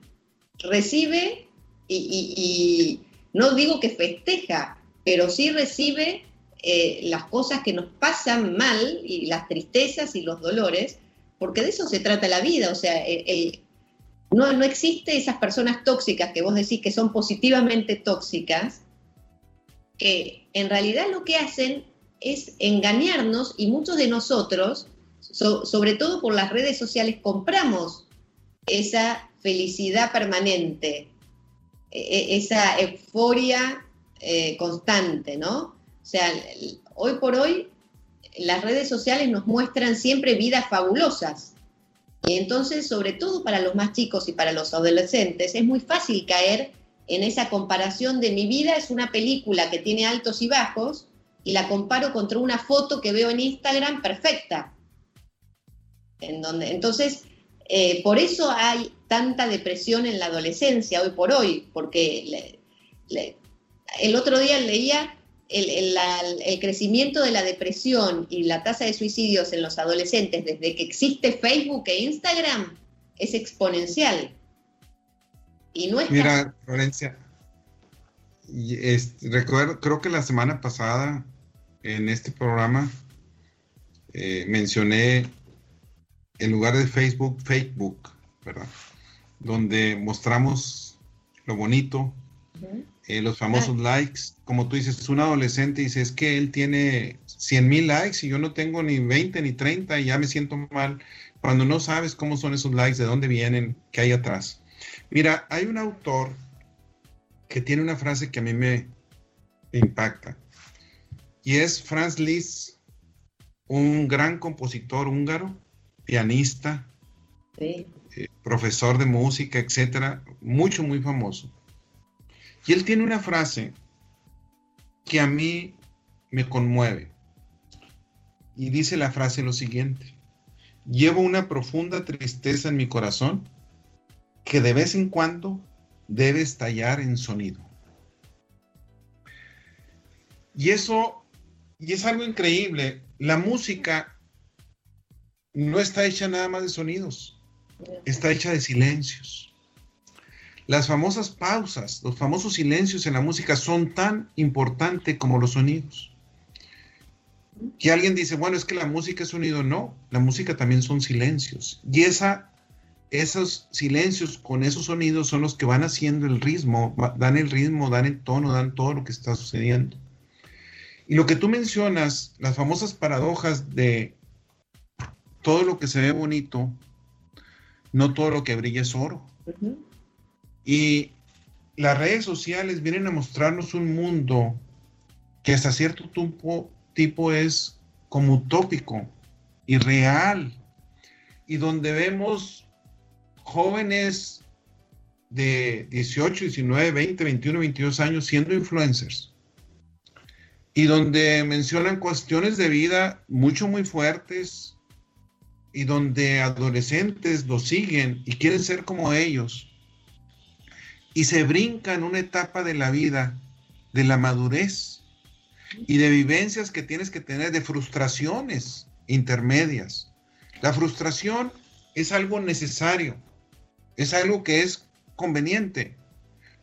recibe y, no digo que festeja, pero sí recibe eh, las cosas que nos pasan mal y las tristezas y los dolores, porque de eso se trata la vida. O sea, no, no existe esas personas tóxicas que vos decís que son positivamente tóxicas, que en realidad lo que hacen es engañarnos y muchos de nosotros, sobre todo por las redes sociales, compramos esa felicidad permanente, e, e, esa euforia eh, constante, ¿no? O sea, hoy por hoy las redes sociales nos muestran siempre vidas fabulosas. Y entonces, sobre todo para los más chicos y para los adolescentes, es muy fácil caer en esa comparación de mi vida es una película que tiene altos y bajos y la comparo contra una foto que veo en Instagram perfecta. En donde, entonces, eh, por eso hay tanta depresión en la adolescencia hoy por hoy, porque el otro día leía el, crecimiento de la depresión y la tasa de suicidios en los adolescentes desde que existe Facebook e Instagram es exponencial. Y no es Mira, Florencia, recuerdo, creo que la semana pasada en este programa eh, mencioné en lugar de Facebook, Facebook, ¿verdad? Donde mostramos lo bonito, eh, los famosos likes. Como tú dices, un adolescente dice, es que él tiene 100 mil likes y yo no tengo ni 20 ni 30 y ya me siento mal. Cuando no sabes cómo son esos likes, de dónde vienen, qué hay atrás. Mira, hay un autor que tiene una frase que a mí me impacta. Y es Franz Liszt, un gran compositor húngaro, pianista, eh, profesor de música, etcétera, mucho, muy famoso. Y él tiene una frase que a mí me conmueve. Y dice la frase lo siguiente. Llevo una profunda tristeza en mi corazón que de vez en cuando debe estallar en sonido. Y eso, y es algo increíble. La música no está hecha nada más de sonidos, está hecha de silencios. Las famosas pausas, los famosos silencios en la música son tan importantes como los sonidos. Que alguien dice, bueno, es que la música es sonido. No, la música también son silencios. Y esa, esos silencios con esos sonidos son los que van haciendo el ritmo, dan el ritmo, dan el tono, dan todo lo que está sucediendo. Y lo que tú mencionas, las famosas paradojas de todo lo que se ve bonito, no todo lo que brilla es oro. Y las redes sociales vienen a mostrarnos un mundo que hasta cierto tipo, es como utópico, irreal, y donde vemos jóvenes de 18, 19, 20, 21, 22 años siendo influencers. Y donde mencionan cuestiones de vida mucho, muy fuertes, y donde adolescentes lo siguen y quieren ser como ellos y se brincan una etapa de la vida, de la madurez y de vivencias que tienes que tener, de frustraciones intermedias. La frustración es algo necesario, es algo que es conveniente.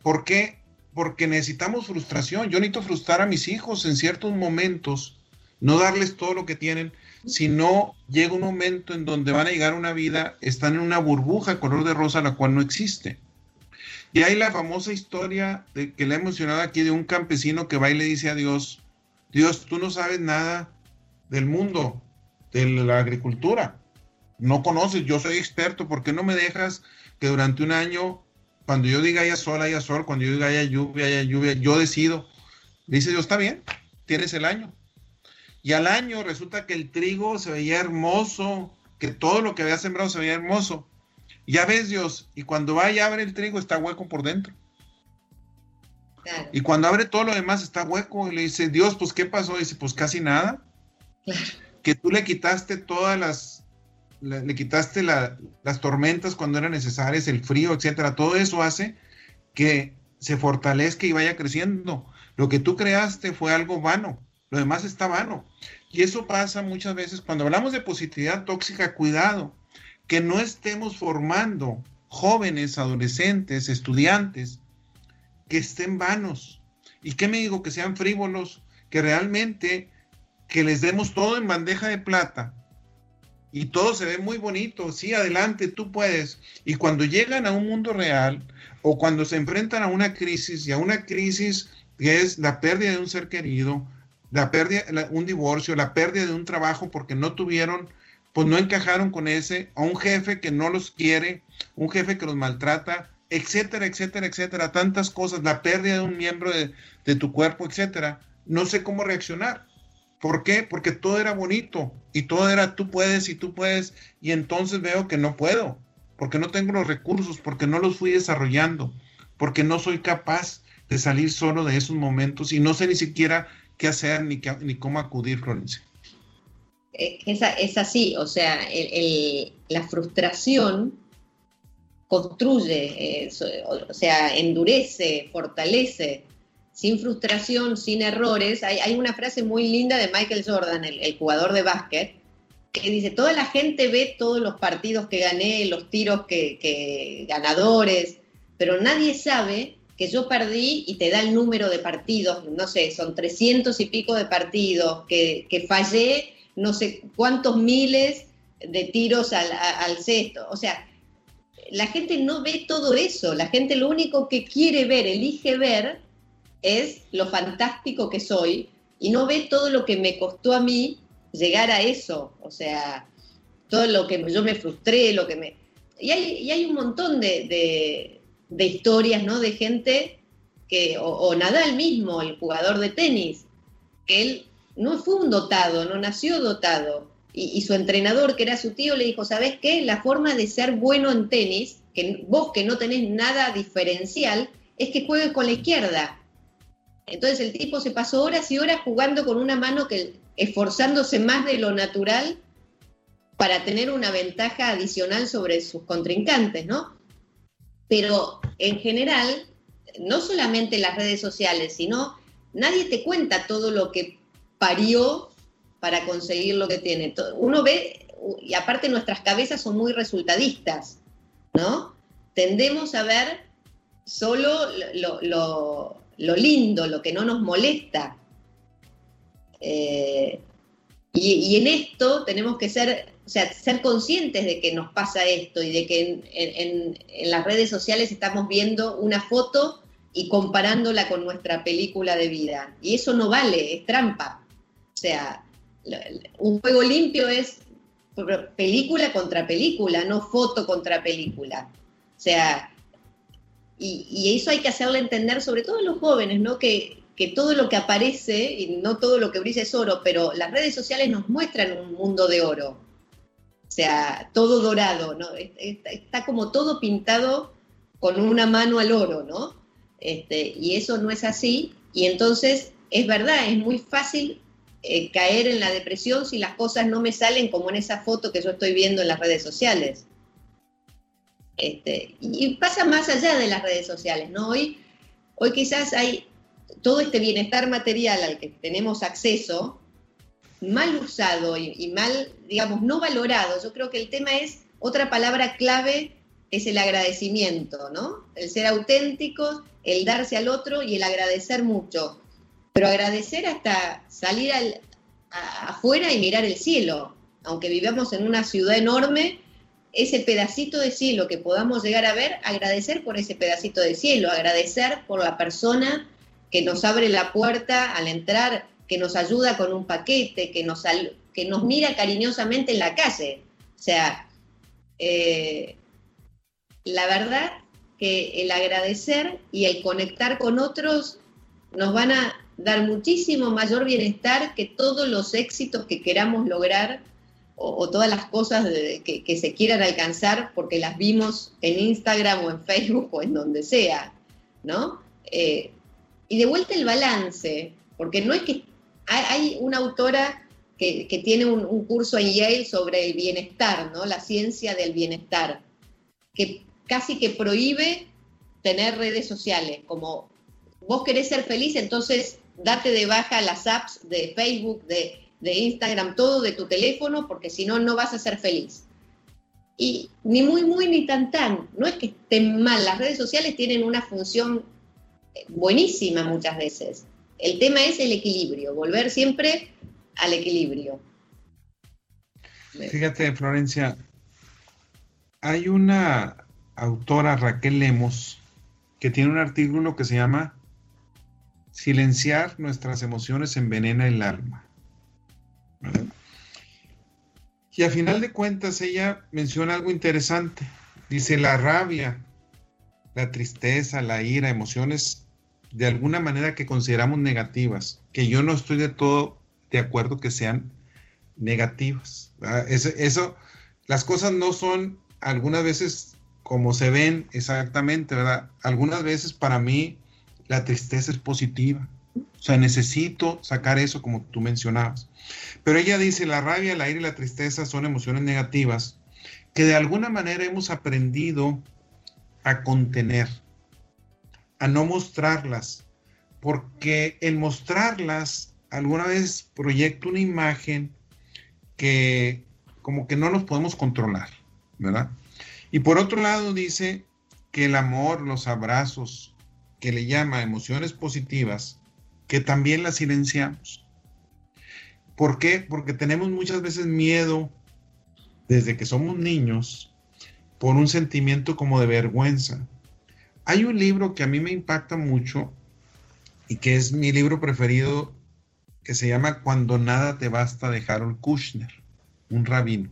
¿Por qué? Porque necesitamos frustración. Yo necesito frustrar a mis hijos en ciertos momentos, no darles todo lo que tienen, si no llega un momento en donde van a llegar a una vida, están en una burbuja color de rosa la cual no existe. Y hay la famosa historia de que le he mencionado aquí de un campesino que va y le dice a Dios, Dios, tú no sabes nada del mundo, de la agricultura, no conoces, yo soy experto, ¿por qué no me dejas que durante un año, cuando yo diga haya sol, haya sol, cuando yo diga haya lluvia, haya lluvia, yo decido? Dice Dios, está bien, tienes el año. Y al año resulta que el trigo se veía hermoso, que todo lo que había sembrado se veía hermoso. Ya ves Dios, y cuando va y abre el trigo está hueco por dentro. Y cuando abre todo lo demás está hueco. Y le dice, Dios, pues ¿qué pasó? Y dice, pues casi nada. Que tú le quitaste todas las le, quitaste las tormentas cuando eran necesarias, el frío, etcétera. Todo eso hace que se fortalezca y vaya creciendo. Lo que tú creaste fue algo vano, lo demás está vano. Y eso pasa muchas veces cuando hablamos de positividad tóxica, cuidado, que no estemos formando jóvenes, adolescentes, estudiantes que estén vanos. ¿Y qué me digo? Que sean frívolos, que realmente que les demos todo en bandeja de plata y todo se ve muy bonito, sí, adelante, tú puedes. Y cuando llegan a un mundo real o cuando se enfrentan a una crisis y a una crisis que es la pérdida de un ser querido, la pérdida, un divorcio, la pérdida de un trabajo porque no tuvieron, pues no encajaron con ese, a un jefe que no los quiere, un jefe que los maltrata, etcétera, etcétera, etcétera, tantas cosas, la pérdida de un miembro de, tu cuerpo, etcétera. No sé cómo reaccionar. ¿Por qué? Porque todo era bonito y todo era tú puedes y tú puedes y entonces veo que no puedo, porque no tengo los recursos, porque no los fui desarrollando, porque no soy capaz de salir solo de esos momentos y no sé ni siquiera qué hacer ni, ni cómo acudir, Florencia. Eh, es, es así, o sea, la frustración construye, eh, o sea, endurece, fortalece sin frustración, sin errores. Hay, una frase muy linda de Michael Jordan, el, jugador de básquet, que dice, toda la gente ve todos los partidos que gané, los tiros que, ganadores, pero nadie sabe que yo perdí y te da el número de partidos, no sé, son 300 y pico de partidos, que, fallé no sé cuántos miles de tiros al, al cesto. O sea, la gente no ve todo eso, la gente lo único que quiere ver, elige ver, es lo fantástico que soy y no ve todo lo que me costó a mí llegar a eso, o sea, todo lo que yo me frustré, lo que me... Y hay, hay un montón de, historias, ¿no? De gente que, o, Nadal mismo, el jugador de tenis, él no fue un dotado, no nació dotado. Y, su entrenador, que era su tío, le dijo, ¿sabes qué? La forma de ser bueno en tenis, que vos que no tenés nada diferencial, es que juegues con la izquierda. Entonces el tipo se pasó horas y horas jugando con una mano que esforzándose más de lo natural para tener una ventaja adicional sobre sus contrincantes, ¿no? Pero en general, no solamente las redes sociales, sino nadie te cuenta todo lo que parió para conseguir lo que tiene. Uno ve, y aparte nuestras cabezas son muy resultadistas, ¿no? Tendemos a ver solo lo, lindo, lo que no nos molesta. Eh, y, en esto tenemos que ser, o sea, ser conscientes de que nos pasa esto y de que en, las redes sociales estamos viendo una foto y comparándola con nuestra película de vida. Y eso no vale, es trampa. Sea, un juego limpio es película contra película, no foto contra película. O sea, y, eso hay que hacerle entender, sobre todo a los jóvenes, ¿no? Que, todo lo que aparece, y no todo lo que brilla es oro, pero las redes sociales nos muestran un mundo de oro. O sea, todo dorado, ¿no? Está, como todo pintado con una mano al oro, ¿no? Este, y eso no es así. Y entonces, es verdad, es muy fácil eh, caer en la depresión si las cosas no me salen como en esa foto que yo estoy viendo en las redes sociales. Este, y pasa más allá de las redes sociales, ¿no? Hoy, hoy quizás hay todo este bienestar material al que tenemos acceso, mal usado y, mal, digamos, no valorado. Yo creo que el tema es, otra palabra clave es el agradecimiento, ¿no? El ser auténticos, el darse al otro y el agradecer mucho. Pero agradecer hasta salir afuera y mirar el cielo. Aunque vivamos en una ciudad enorme, ese pedacito de cielo que podamos llegar a ver, agradecer por ese pedacito de cielo, agradecer por la persona que nos abre la puerta al entrar, que nos ayuda con un paquete, que nos, que nos mira cariñosamente en la calle. O sea, eh, la verdad que el agradecer y el conectar con otros nos van a dar muchísimo mayor bienestar que todos los éxitos que queramos lograr o, todas las cosas que, se quieran alcanzar porque las vimos en Instagram o en Facebook o en donde sea, ¿no? Eh, y de vuelta el balance, porque no es que hay, una autora que, tiene un, curso en Yale sobre el bienestar, ¿no? La ciencia del bienestar, que casi que prohíbe tener redes sociales, como vos querés ser feliz, entonces date de baja las apps de Facebook, de, Instagram, todo de tu teléfono, porque si no, no vas a ser feliz. Y ni muy, muy, ni tan, tan. No es que estén mal. Las redes sociales tienen una función buenísima muchas veces. El tema es el equilibrio, volver siempre al equilibrio. Fíjate, Florencia, hay una autora, Raquel Lemos, que tiene un artículo que se llama Silenciar nuestras emociones envenena el alma. Y a final de cuentas ella menciona algo interesante. Dice, la rabia, la tristeza, la ira, emociones de alguna manera que consideramos negativas, que yo no estoy de todo de acuerdo que sean negativas. Eso, las cosas no son algunas veces como se ven exactamente, ¿verdad? Algunas veces para mí la tristeza es positiva. O sea, necesito sacar eso como tú mencionabas. Pero ella dice, la rabia, la ira y la tristeza son emociones negativas que de alguna manera hemos aprendido a contener, a no mostrarlas, porque el mostrarlas alguna vez proyecta una imagen que como que no nos podemos controlar, ¿verdad? Y por otro lado dice que el amor, los abrazos, que le llama emociones positivas, que también las silenciamos. ¿Por qué? Porque tenemos muchas veces miedo desde que somos niños por un sentimiento como de vergüenza. Hay un libro que a mí me impacta mucho y que es mi libro preferido que se llama Cuando nada te basta de Harold Kushner, un rabino.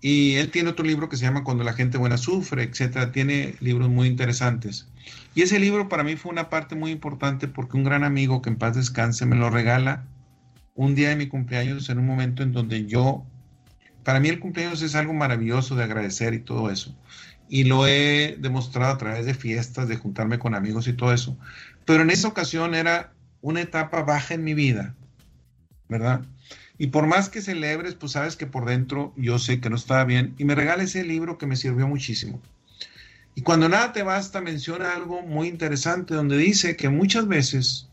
Y él tiene otro libro que se llama Cuando la gente buena sufre, etcétera. Tiene libros muy interesantes. Y ese libro para mí fue una parte muy importante porque un gran amigo que en paz descanse me lo regala un día de mi cumpleaños en un momento en donde yo, para mí el cumpleaños es algo maravilloso de agradecer y todo eso. Y lo he demostrado a través de fiestas, de juntarme con amigos y todo eso. Pero en esa ocasión era una etapa baja en mi vida, ¿verdad? Y por más que celebres, pues sabes que por dentro yo sé que no estaba bien. Y me regala ese libro que me sirvió muchísimo. Y cuando nada te basta, menciona algo muy interesante donde dice que muchas veces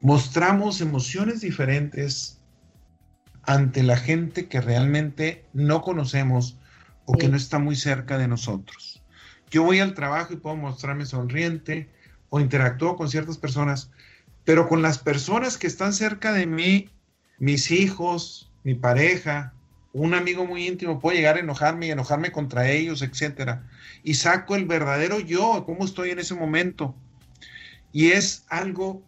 mostramos emociones diferentes ante la gente que realmente no conocemos o que no está muy cerca de nosotros. Yo voy al trabajo y puedo mostrarme sonriente, o interactúo con ciertas personas, pero con las personas que están cerca de mí, mis hijos, mi pareja, un amigo muy íntimo, puedo llegar a enojarme y enojarme contra ellos, etcétera. Y saco el verdadero yo, cómo estoy en ese momento. Y es algo,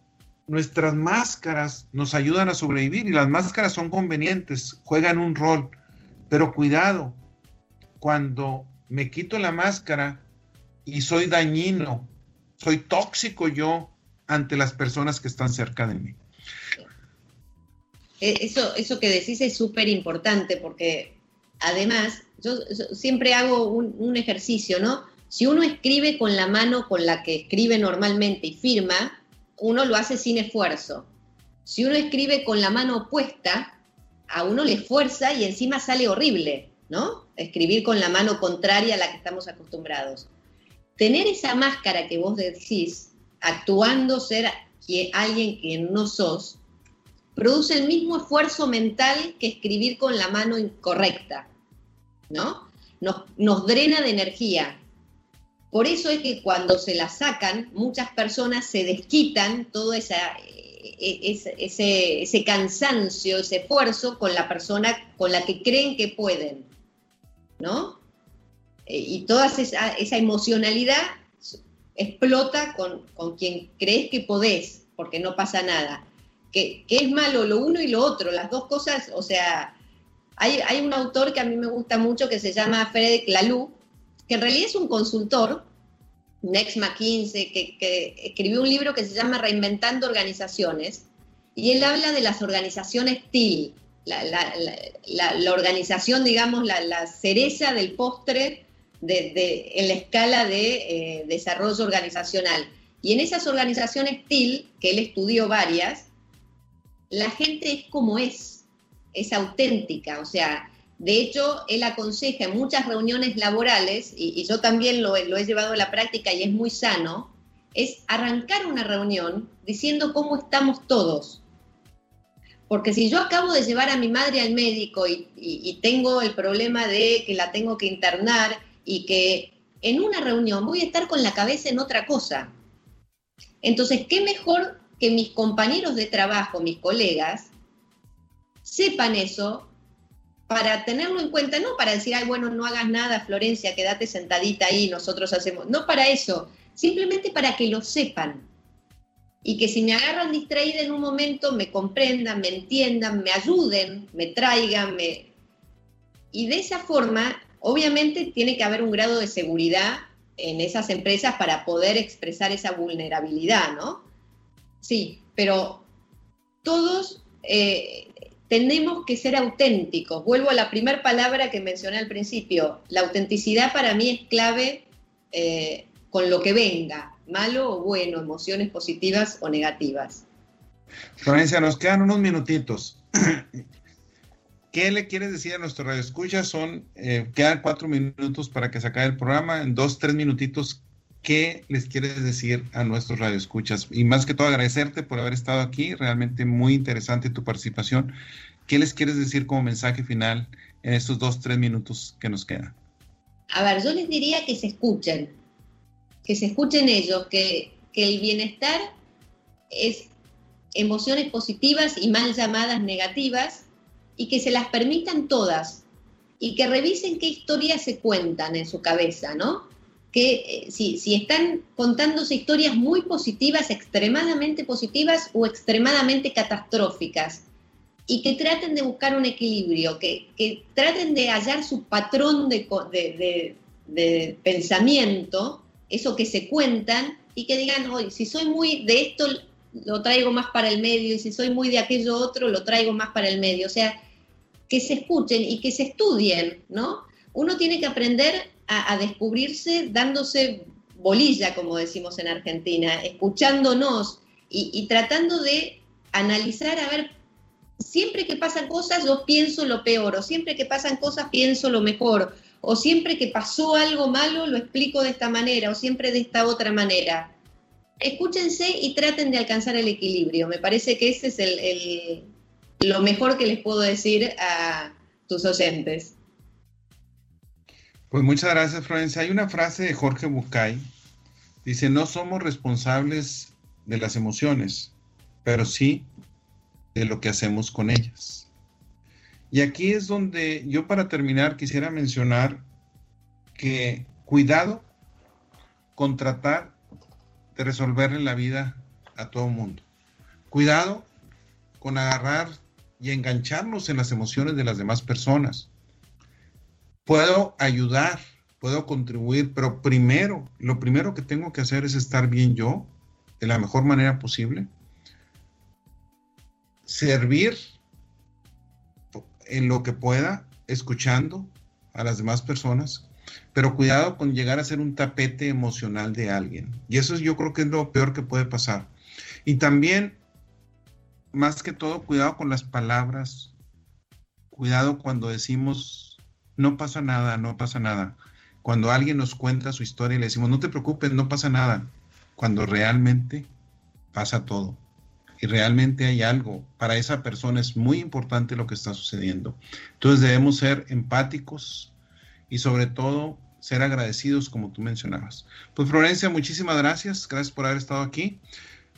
nuestras máscaras nos ayudan a sobrevivir y las máscaras son convenientes, juegan un rol. Pero cuidado, cuando me quito la máscara y soy dañino soy tóxico yo ante las personas que están cerca de mí. E, eso, eso que decís es súper importante porque además yo, siempre hago un, ejercicio, ¿no? Si uno escribe con la mano con la que escribe normalmente y firma, uno lo hace sin esfuerzo. Si uno escribe con la mano opuesta, a uno le esfuerza y encima sale horrible, ¿no? Escribir con la mano contraria a la que estamos acostumbrados tener esa máscara que vos decís, actuando ser alguien que no sos, produce el mismo esfuerzo mental que escribir con la mano incorrecta, ¿no? Nos, nos drena de energía. Por eso es que cuando se la sacan, muchas personas se desquitan todo esa, e, e, ese, ese cansancio, ese esfuerzo con la persona con la que creen que pueden, ¿no? Eh, y toda esa, emocionalidad explota con, quien crees que podés, porque no pasa nada. Que, es malo lo uno y lo otro, las dos cosas, o sea, hay, un autor que a mí me gusta mucho que se llama Frederick Laloux, que en realidad es un consultor, Next McKinsey, que, que escribió un libro que se llama Reinventando Organizaciones, y él habla de las organizaciones TIL, la, organización, digamos, la, cereza del postre en la escala de eh, desarrollo organizacional. Y en esas organizaciones TIL, que él estudió varias, la gente es como es, es auténtica, o sea, de hecho, él aconseja en muchas reuniones laborales, y, yo también lo, lo he llevado a la práctica y es muy sano, es arrancar una reunión diciendo cómo estamos todos. Porque si yo acabo de llevar a mi madre al médico y, tengo el problema de que la tengo que internar y que en una reunión voy a estar con la cabeza en otra cosa. Entonces, ¿qué mejor que mis compañeros de trabajo, mis colegas, sepan eso para tenerlo en cuenta, no para decir, ay, bueno, no hagas nada, Florencia, quédate sentadita ahí, nosotros hacemos, no para eso, simplemente para que lo sepan y que si me agarran distraída en un momento me comprendan, me entiendan, me ayuden, me traigan, me... Y de esa forma, obviamente tiene que haber un grado de seguridad en esas empresas para poder expresar esa vulnerabilidad, ¿no? Sí, pero todos eh, tenemos que ser auténticos. Vuelvo a la primera palabra que mencioné al principio. La autenticidad para mí es clave eh, con lo que venga, malo o bueno, emociones positivas o negativas. Florencia, nos quedan unos minutitos. *clears throat* ¿Qué le quieres decir a nuestro radio escucha? Son, eh, quedan cuatro minutos para que se acabe el programa. En dos, tres minutitos, ¿qué les quieres decir a nuestros radioescuchas? Y más que todo agradecerte por haber estado aquí, realmente muy interesante tu participación. ¿Qué les quieres decir como mensaje final en estos dos, tres minutos que nos quedan? A ver, yo les diría que se escuchen, que se escuchen ellos, que, el bienestar es emociones positivas y mal llamadas negativas y que se las permitan todas y que revisen qué historias se cuentan en su cabeza, ¿no? Que eh, si, si, están contándose historias muy positivas, extremadamente positivas o extremadamente catastróficas, y que traten de buscar un equilibrio, que, que traten de hallar su patrón de, de, de pensamiento eso que se cuentan y que digan, hoy, si soy muy de esto, lo traigo más para el medio y si soy muy de aquello otro, lo traigo más para el medio. O sea, que se escuchen y que se estudien, ¿no? Uno tiene que aprender a, descubrirse dándose bolilla, como decimos en Argentina, escuchándonos y, tratando de analizar, a ver, siempre que pasan cosas yo pienso lo peor, o siempre que pasan cosas pienso lo mejor, o siempre que pasó algo malo lo explico de esta manera o siempre de esta otra manera. Escúchense y traten de alcanzar el equilibrio. Me parece que ese es el, lo mejor que les puedo decir a tus oyentes. Pues muchas gracias, Florencia. Hay una frase de Jorge Bucay. Dice, no somos responsables de las emociones, pero sí de lo que hacemos con ellas. Y aquí es donde yo para terminar quisiera mencionar que cuidado con tratar de resolverle la vida a todo mundo. Cuidado con agarrar y engancharnos en las emociones de las demás personas. Puedo ayudar, puedo contribuir, pero primero, lo primero que tengo que hacer es estar bien yo, de la mejor manera posible. Servir en lo que pueda, escuchando a las demás personas, pero cuidado con llegar a ser un tapete emocional de alguien. Y eso yo creo que es lo peor que puede pasar. Y también, más que todo, cuidado con las palabras. Cuidado cuando decimos, no pasa nada, no pasa nada. Cuando alguien nos cuenta su historia y le decimos, no te preocupes, no pasa nada. Cuando realmente pasa todo y realmente hay algo, para esa persona es muy importante lo que está sucediendo. Entonces debemos ser empáticos y sobre todo ser agradecidos como tú mencionabas. Pues Florencia, muchísimas gracias, gracias por haber estado aquí.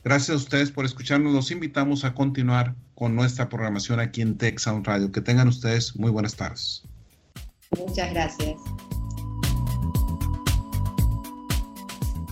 Gracias a ustedes por escucharnos. Los invitamos a continuar con nuestra programación aquí en Tech Sound Radio. Que tengan ustedes muy buenas tardes. Muchas gracias.